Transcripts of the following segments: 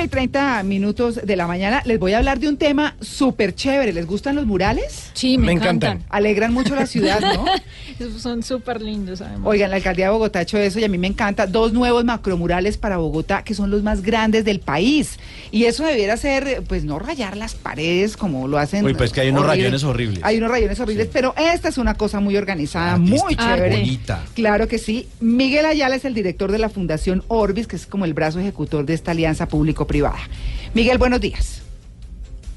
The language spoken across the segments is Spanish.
9 y 30 minutos de la mañana. Les voy a hablar de un tema súper chévere. ¿Les gustan los murales? Sí, me, Me encantan. encantan. Alegran mucho la ciudad, ¿no? Son súper lindos, además. Oigan, la alcaldía de Bogotá ha hecho eso y a mí me encanta. Dos nuevos macromurales para Bogotá que son los más grandes del país. Y eso debiera ser, pues no rayar las paredes como lo hacen. Uy, pues que hay unos horrible. rayones horribles. Hay unos rayones horribles, pero esta es una cosa muy organizada, muy chévere. bonita. Claro que sí. Miguel Ayala es el director de la Fundación Orbis, que es como el brazo ejecutor de esta alianza público-privada. Miguel, buenos días.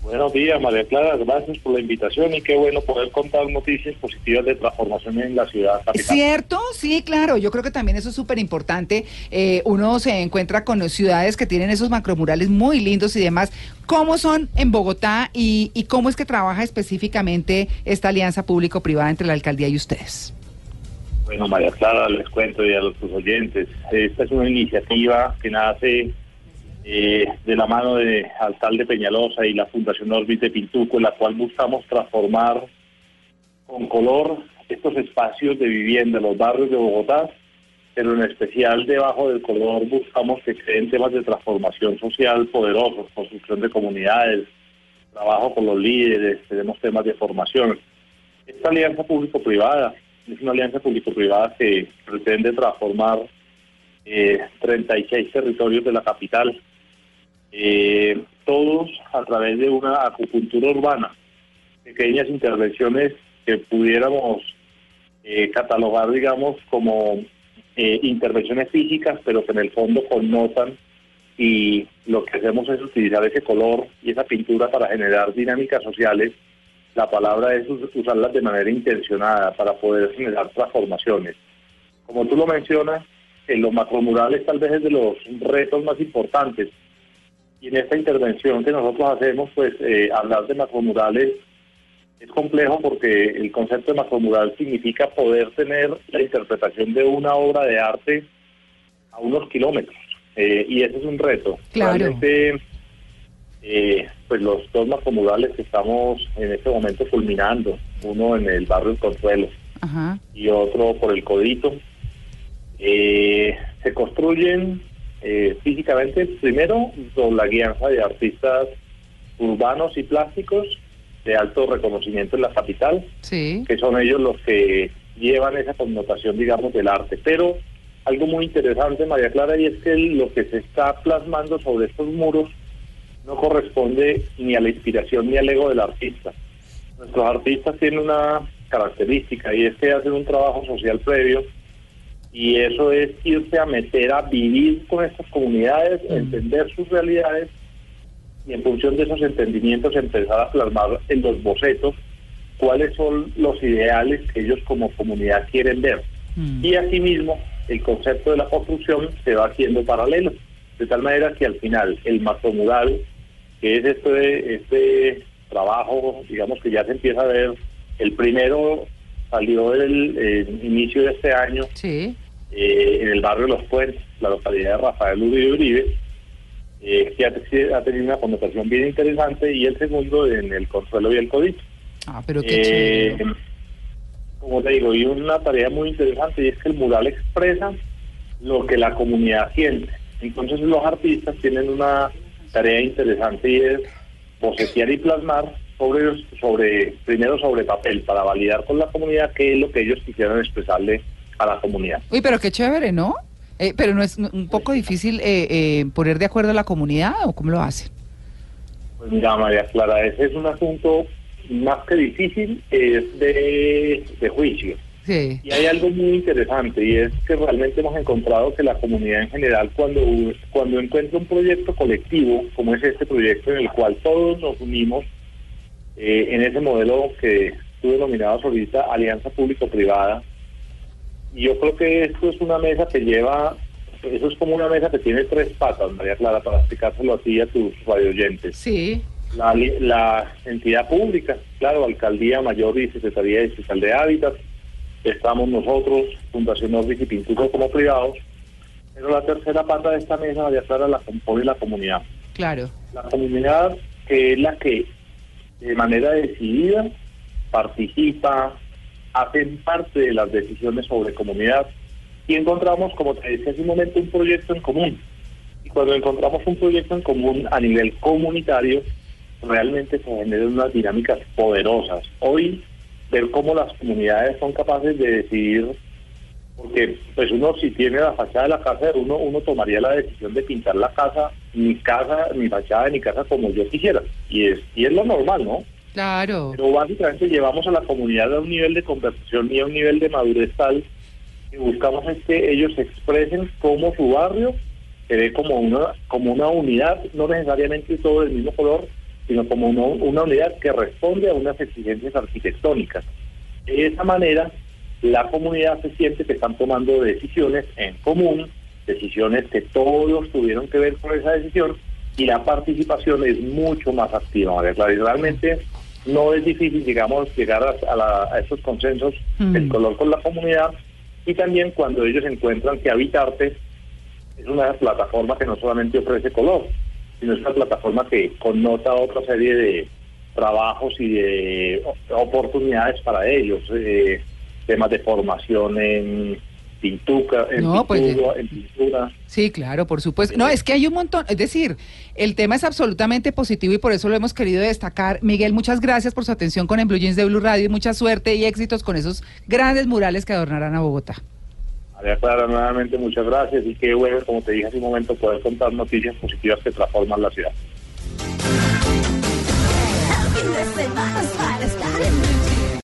Buenos días, María Clara. Gracias por la invitación y qué bueno poder contar noticias positivas de transformación en la ciudad capital. ¿Cierto? Sí, claro. Yo creo que también eso es súper importante. Eh, uno se encuentra con ciudades que tienen esos macromurales muy lindos y demás. ¿Cómo son en Bogotá y, y cómo es que trabaja específicamente esta alianza público-privada entre la alcaldía y ustedes? Bueno, María Clara, les cuento y a los oyentes. Esta es una iniciativa que nace eh, de la mano de Alcalde Peñalosa y la Fundación Orbis de Pintuco, en la cual buscamos transformar con color estos espacios de vivienda, los barrios de Bogotá, pero en especial debajo del color buscamos que creen temas de transformación social poderosos, construcción de comunidades, trabajo con los líderes, tenemos temas de formación. Esta alianza público-privada es una alianza público-privada que pretende transformar eh, 36 territorios de la capital, eh, todos a través de una acupuntura urbana, pequeñas intervenciones que pudiéramos eh, catalogar, digamos, como eh, intervenciones físicas, pero que en el fondo connotan y lo que hacemos es utilizar ese color y esa pintura para generar dinámicas sociales. La palabra es us- usarlas de manera intencionada para poder generar transformaciones. Como tú lo mencionas, en los macromurales tal vez es de los retos más importantes. Y en esta intervención que nosotros hacemos, pues eh, hablar de macromurales es complejo porque el concepto de macromural significa poder tener la interpretación de una obra de arte a unos kilómetros. Eh, y ese es un reto. Claro. Realmente, eh, pues los dos macromurales que estamos en este momento culminando, uno en el barrio El Consuelo Ajá. y otro por el Codito, eh, se construyen eh, físicamente primero con la guianza de artistas urbanos y plásticos de alto reconocimiento en la capital, Sí. que son ellos los que llevan esa connotación, digamos, del arte. Pero algo muy interesante, María Clara, y es que lo que se está plasmando sobre estos muros no corresponde ni a la inspiración ni al ego del artista. Nuestros artistas tienen una característica y es que hacen un trabajo social previo y eso es irse a meter a vivir con estas comunidades, entender sus realidades y en función de esos entendimientos empezar a plasmar en los bocetos cuáles son los ideales que ellos como comunidad quieren ver. Mm. Y asimismo, el concepto de la construcción se va haciendo paralelo, de tal manera que al final el macromural, que es este, este trabajo, digamos que ya se empieza a ver, el primero salió del eh, inicio de este año Sí. Eh, en el barrio Los Puentes, la localidad de Rafael Uribe Uribe, eh, que ha, ha tenido una connotación bien interesante, y el segundo en el Consuelo y el Codito. Ah, pero qué Eh, como te digo, y una tarea muy interesante y es que el mural expresa lo que la comunidad siente. Entonces los artistas tienen una tarea interesante y es bocetear y plasmar sobre, sobre primero sobre papel para validar con la comunidad qué es lo que ellos quisieran expresarle a la comunidad. Uy, pero qué chévere, ¿no? Eh, pero no es un poco difícil eh, eh, poner de acuerdo a la comunidad o cómo lo hacen. Pues mira, María Clara, ese es un asunto más que difícil, es de, de juicio. Sí. Y hay algo muy interesante y es que realmente hemos encontrado que la comunidad en general cuando, cuando encuentra un proyecto colectivo, como es este proyecto en el cual todos nos unimos eh, en ese modelo que tú denominabas ahorita alianza público-privada, yo creo que esto es una mesa que lleva eso es como una mesa que tiene tres patas, María Clara, para explicárselo así a tus radioyentes. Sí. La, la entidad pública, claro, Alcaldía Mayor y Secretaría Distrital de Hábitat, estamos nosotros, Fundación Orbis y Pintuco como privados, pero la tercera pata de esta mesa, María Clara, la compone la comunidad. Claro. La comunidad que es la que de manera decidida participa, hacen parte de las decisiones sobre comunidad y encontramos, como te decía hace un momento, un proyecto en común. Y cuando encontramos un proyecto en común a nivel comunitario, realmente se generan unas dinámicas poderosas. Hoy, ver cómo las comunidades son capaces de decidir, porque pues uno si tiene la fachada de la casa, uno, uno tomaría la decisión de pintar la casa, mi casa, mi fachada de mi casa como yo quisiera. Y es, y es lo normal, ¿no? Claro. Pero básicamente llevamos a la comunidad a un nivel de conversación y a un nivel de madurez tal que buscamos es que ellos expresen cómo su barrio se ve como una, como una unidad, no necesariamente todo del mismo color, sino como una, una unidad que responde a unas exigencias arquitectónicas. De esa manera, la comunidad se siente que están tomando decisiones en común, decisiones que todos tuvieron que ver con esa decisión, y la participación es mucho más activa. Realmente no es difícil, digamos, llegar a, a la- a estos consensos Mm. del color con la comunidad, y también cuando ellos encuentran que Habitarte es una plataforma que no solamente ofrece color, sino es una plataforma que connota otra serie de trabajos y de oportunidades para ellos, eh, temas de formación en pintura, en, No, pues, pintura, en pintura. Sí, claro, por supuesto. No, es que hay un montón, es decir, el tema es absolutamente positivo y por eso lo hemos querido destacar. Miguel, muchas gracias por su atención con el Blue Jeans de Blue Radio y mucha suerte y éxitos con esos grandes murales que adornarán a Bogotá. María Clara, nuevamente muchas gracias y qué bueno, como te dije hace un momento, poder contar noticias positivas que transforman la ciudad.